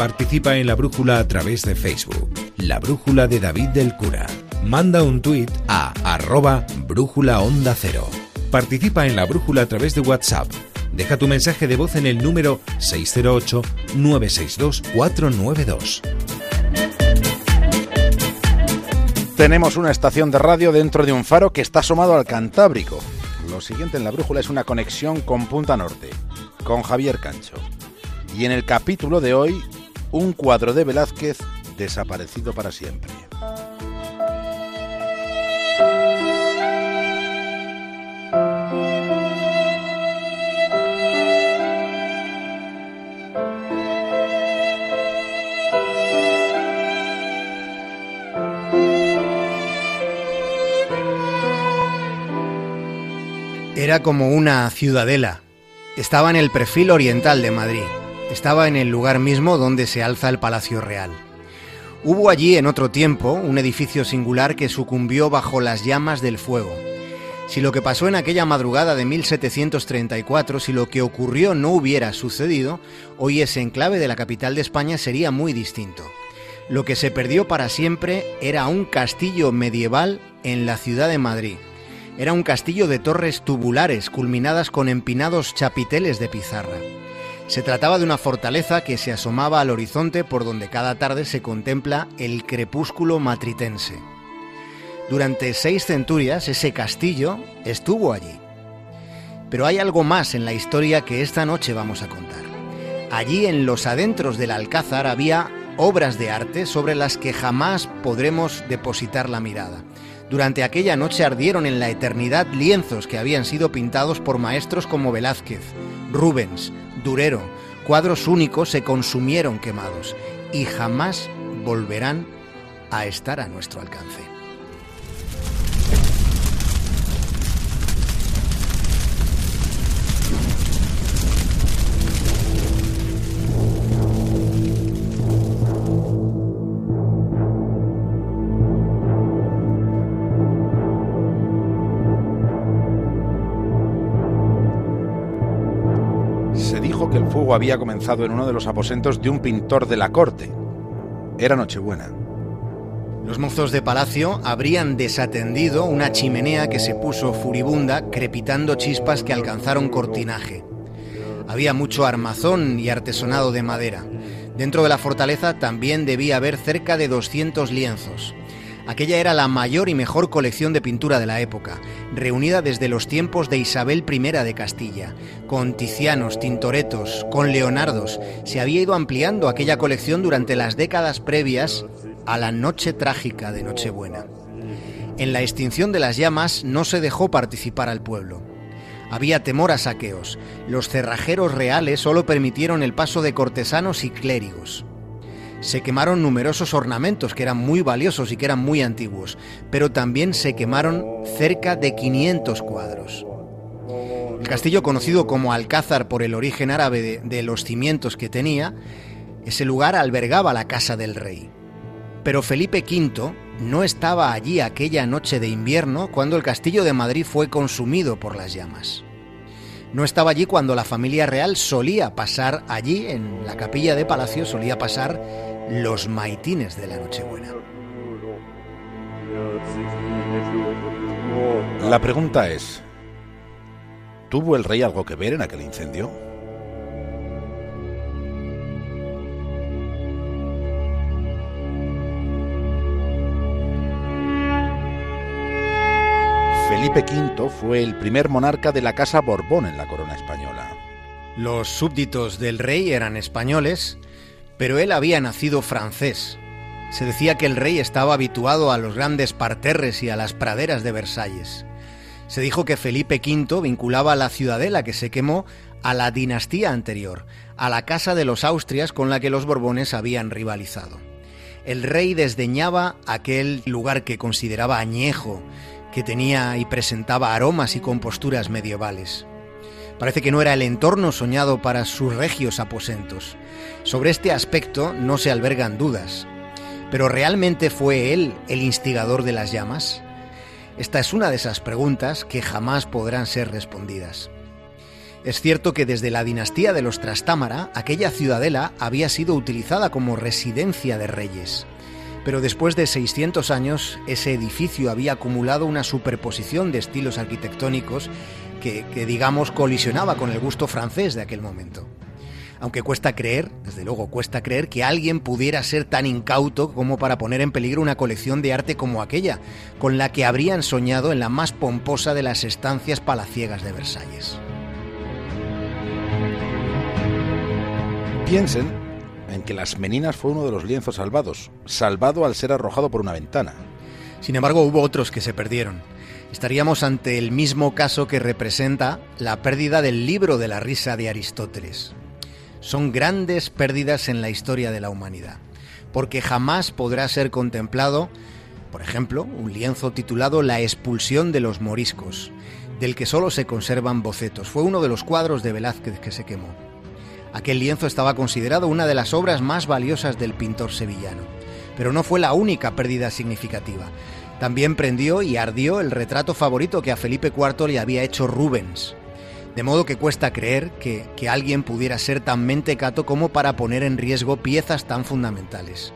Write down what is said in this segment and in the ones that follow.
Participa en la brújula a través de Facebook. La brújula de David del Cura. Manda un tuit a arroba brújula onda cero. Participa en la brújula a través de WhatsApp. Deja tu mensaje de voz en el número 608-962-492. Tenemos una estación de radio dentro de un faro que está asomado al Cantábrico. Lo siguiente en la brújula es una conexión con Punta Norte, con Javier Cancho. Y en el capítulo de hoy, un cuadro de Velázquez desaparecido para siempre. Era como una ciudadela. Estaba en el perfil oriental de Madrid. Estaba en el lugar mismo donde se alza el Palacio Real. Hubo allí en otro tiempo un edificio singular que sucumbió bajo las llamas del fuego. Si lo que pasó en aquella madrugada de 1734, si lo que ocurrió no hubiera sucedido, hoy ese enclave de la capital de España sería muy distinto. Lo que se perdió para siempre era un castillo medieval en la ciudad de Madrid. Era un castillo de torres tubulares culminadas con empinados chapiteles de pizarra. Se trataba de una fortaleza que se asomaba al horizonte por donde cada tarde se contempla el crepúsculo matritense. Durante seis centurias ese castillo estuvo allí. Pero hay algo más en la historia que esta noche vamos a contar. Allí en los adentros del Alcázar había obras de arte sobre las que jamás podremos depositar la mirada. Durante aquella noche ardieron en la eternidad lienzos que habían sido pintados por maestros como Velázquez, Rubens, Durero, cuadros únicos se consumieron quemados y jamás volverán a estar a nuestro alcance. Había comenzado en uno de los aposentos de un pintor de la corte. Era Nochebuena. Los mozos de palacio habrían desatendido una chimenea que se puso furibunda, crepitando chispas que alcanzaron cortinaje. Había mucho armazón y artesonado de madera. Dentro de la fortaleza también debía haber cerca de 200 lienzos. Aquella era la mayor y mejor colección de pintura de la época, reunida desde los tiempos de Isabel I de Castilla, con Ticianos, Tintoretos, con Leonardos. Se había ido ampliando aquella colección durante las décadas previas a la noche trágica de Nochebuena. En la extinción de las llamas no se dejó participar al pueblo. Había temor a saqueos. Los cerrajeros reales solo permitieron el paso de cortesanos y clérigos se quemaron numerosos ornamentos que eran muy valiosos y que eran muy antiguos, pero también se quemaron cerca de 500 cuadros. El castillo, conocido como Alcázar por el origen árabe de, los cimientos que tenía, ese lugar albergaba la casa del rey. Pero Felipe V no estaba allí aquella noche de invierno cuando el castillo de Madrid fue consumido por las llamas. No estaba allí cuando la familia real solía pasar allí, en la capilla de palacio, solía pasar los maitines de la Nochebuena. La pregunta es, ¿tuvo el rey algo que ver en aquel incendio? Felipe V fue el primer monarca de la Casa Borbón en la corona española. Los súbditos del rey eran españoles, pero él había nacido francés. Se decía que el rey estaba habituado a los grandes parterres y a las praderas de Versalles. Se dijo que Felipe V vinculaba la ciudadela que se quemó a la dinastía anterior, a la casa de los Austrias con la que los Borbones habían rivalizado. El rey desdeñaba aquel lugar que consideraba añejo, que tenía y presentaba aromas y composturas medievales. Parece que no era el entorno soñado para sus regios aposentos. Sobre este aspecto no se albergan dudas. ¿Pero realmente fue él el instigador de las llamas? Esta es una de esas preguntas que jamás podrán ser respondidas. Es cierto que desde la dinastía de los Trastámara, aquella ciudadela había sido utilizada como residencia de reyes. Pero después de 600 años, ese edificio había acumulado una superposición de estilos arquitectónicos que, digamos, colisionaba con el gusto francés de aquel momento. Aunque cuesta creer, desde luego cuesta creer, que alguien pudiera ser tan incauto como para poner en peligro una colección de arte como aquella, con la que habrían soñado en la más pomposa de las estancias palaciegas de Versalles. Piensen en que las Meninas fue uno de los lienzos salvados, salvado al ser arrojado por una ventana. Sin embargo, hubo otros que se perdieron. Estaríamos ante el mismo caso que representa la pérdida del libro de la risa de Aristóteles. Son grandes pérdidas en la historia de la humanidad, porque jamás podrá ser contemplado, por ejemplo, un lienzo titulado La expulsión de los moriscos, del que solo se conservan bocetos. Fue uno de los cuadros de Velázquez que se quemó. Aquel lienzo estaba considerado una de las obras más valiosas del pintor sevillano, pero no fue la única pérdida significativa. También prendió y ardió el retrato favorito que a Felipe IV le había hecho Rubens. De modo que cuesta creer que, que alguien pudiera ser tan mentecato como para poner en riesgo piezas tan fundamentales.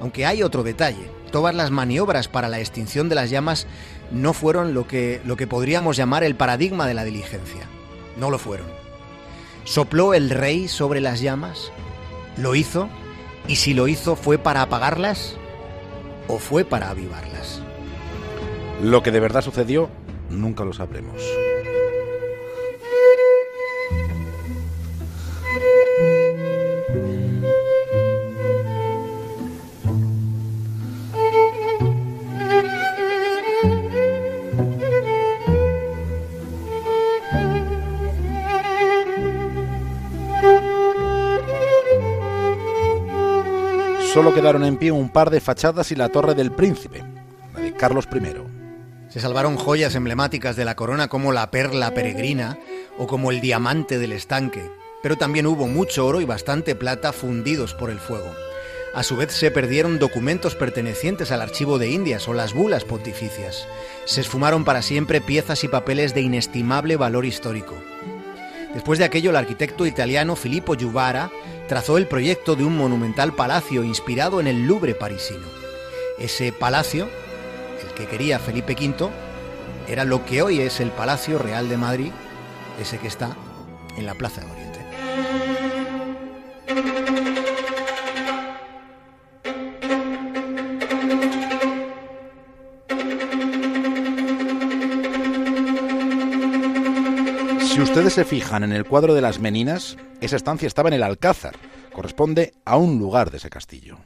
Aunque hay otro detalle, todas las maniobras para la extinción de las llamas no fueron lo que, lo que podríamos llamar el paradigma de la diligencia. No lo fueron. ¿Sopló el rey sobre las llamas? ¿Lo hizo? ¿Y si lo hizo fue para apagarlas o fue para avivarlas? Lo que de verdad sucedió nunca lo sabremos. Solo quedaron en pie un par de fachadas y la Torre del Príncipe, la de Carlos I. Se salvaron joyas emblemáticas de la corona como la perla peregrina o como el diamante del estanque, pero también hubo mucho oro y bastante plata fundidos por el fuego. A su vez se perdieron documentos pertenecientes al archivo de Indias o las bulas pontificias. Se esfumaron para siempre piezas y papeles de inestimable valor histórico. Después de aquello, el arquitecto italiano Filippo Juvara trazó el proyecto de un monumental palacio inspirado en el Louvre parisino. Ese palacio, el que quería Felipe V, era lo que hoy es el Palacio Real de Madrid, ese que está en la Plaza de Oriente. Ustedes se fijan en el cuadro de las Meninas, esa estancia estaba en el Alcázar, corresponde a un lugar de ese castillo.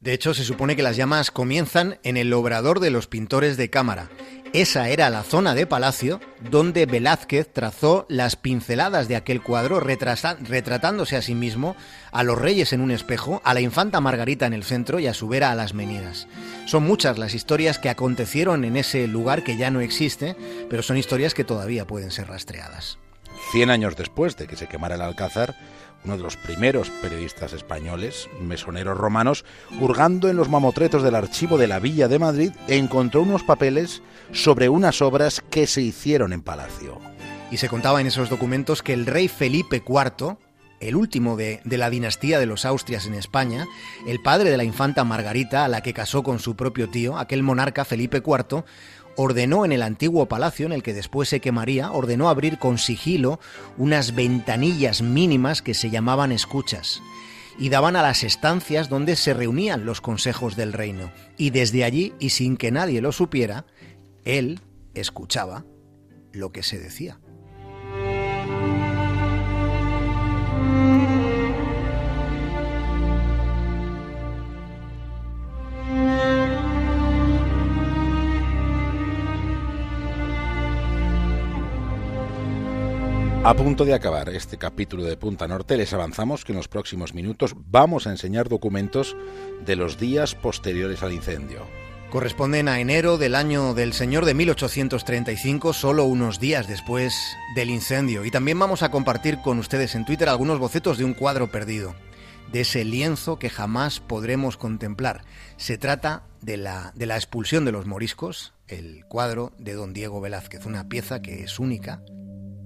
De hecho, se supone que las llamas comienzan en el obrador de los pintores de cámara. Esa era la zona de palacio donde Velázquez trazó las pinceladas de aquel cuadro, retratándose a sí mismo, a los reyes en un espejo, a la infanta Margarita en el centro y a su vera a las meninas. Son muchas las historias que acontecieron en ese lugar que ya no existe, pero son historias que todavía pueden ser rastreadas. Cien años después de que se quemara el Alcázar, uno de los primeros periodistas españoles, mesoneros romanos, hurgando en los mamotretos del archivo de la Villa de Madrid, encontró unos papeles sobre unas obras que se hicieron en palacio. Y se contaba en esos documentos que el rey Felipe IV, el último de, de, la dinastía de los Austrias en España, el padre de la infanta Margarita, a la que casó con su propio tío, aquel monarca Felipe IV, ordenó en el antiguo palacio, en el que después se quemaría, ordenó abrir con sigilo unas ventanillas mínimas que se llamaban escuchas y daban a las estancias donde se reunían los consejos del reino. Y desde allí, y sin que nadie lo supiera, él escuchaba lo que se decía. A punto de acabar este capítulo de Punta Norte, les avanzamos que en los próximos minutos vamos a enseñar documentos de los días posteriores al incendio. Corresponden a enero del año del Señor de 1835, solo unos días después del incendio. Y también vamos a compartir con ustedes en Twitter algunos bocetos de un cuadro perdido, de ese lienzo que jamás podremos contemplar. Se trata de la, de la expulsión de los moriscos, el cuadro de don Diego Velázquez, una pieza que es única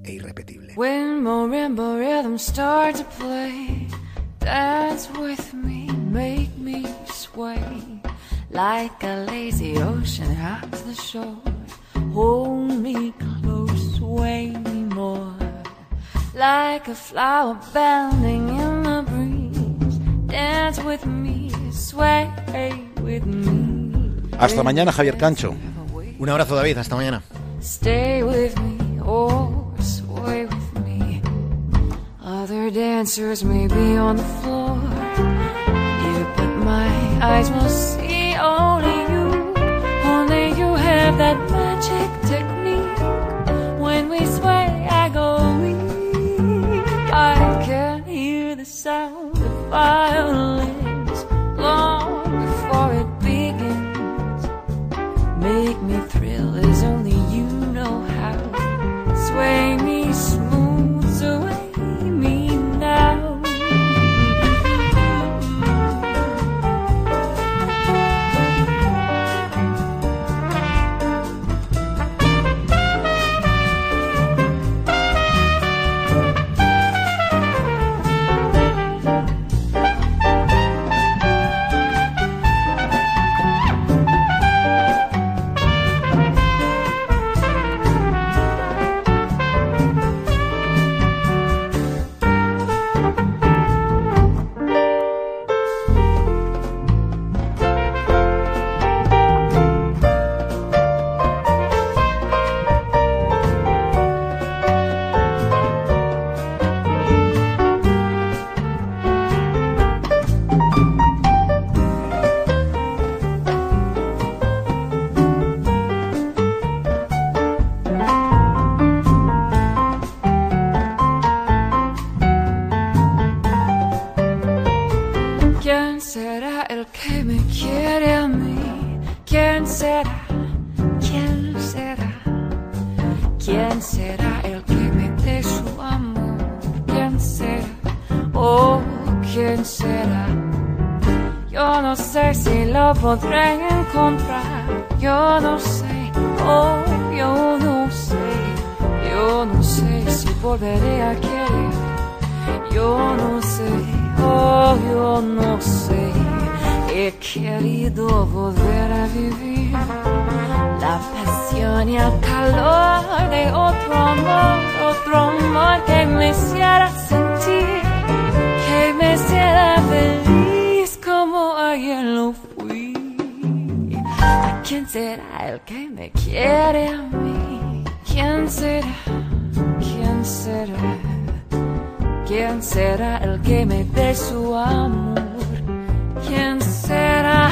e irrepetible. When marimba rhythm start to play, dance with me, make me sway like a lazy ocean to the shore. Hold me close, sway me more like a flower bending in the breeze. Dance with me, sway with me. Hasta mañana, Javier Cancho. Un abrazo, David. Hasta mañana. Stay with me, or dancers may be on the floor. But my eyes will see only you. Only you have that Yo no sé si lo podré encontrar. Yo no sé, oh, yo no sé. Yo no sé si volveré a querer. Yo no sé, oh, yo no sé. He querido volver a vivir la pasión y el calor de otro amor, otro amor que me será el que me quiere a mí? ¿Quién será? ¿Quién será? ¿Quién será el que me dé su amor? ¿Quién será?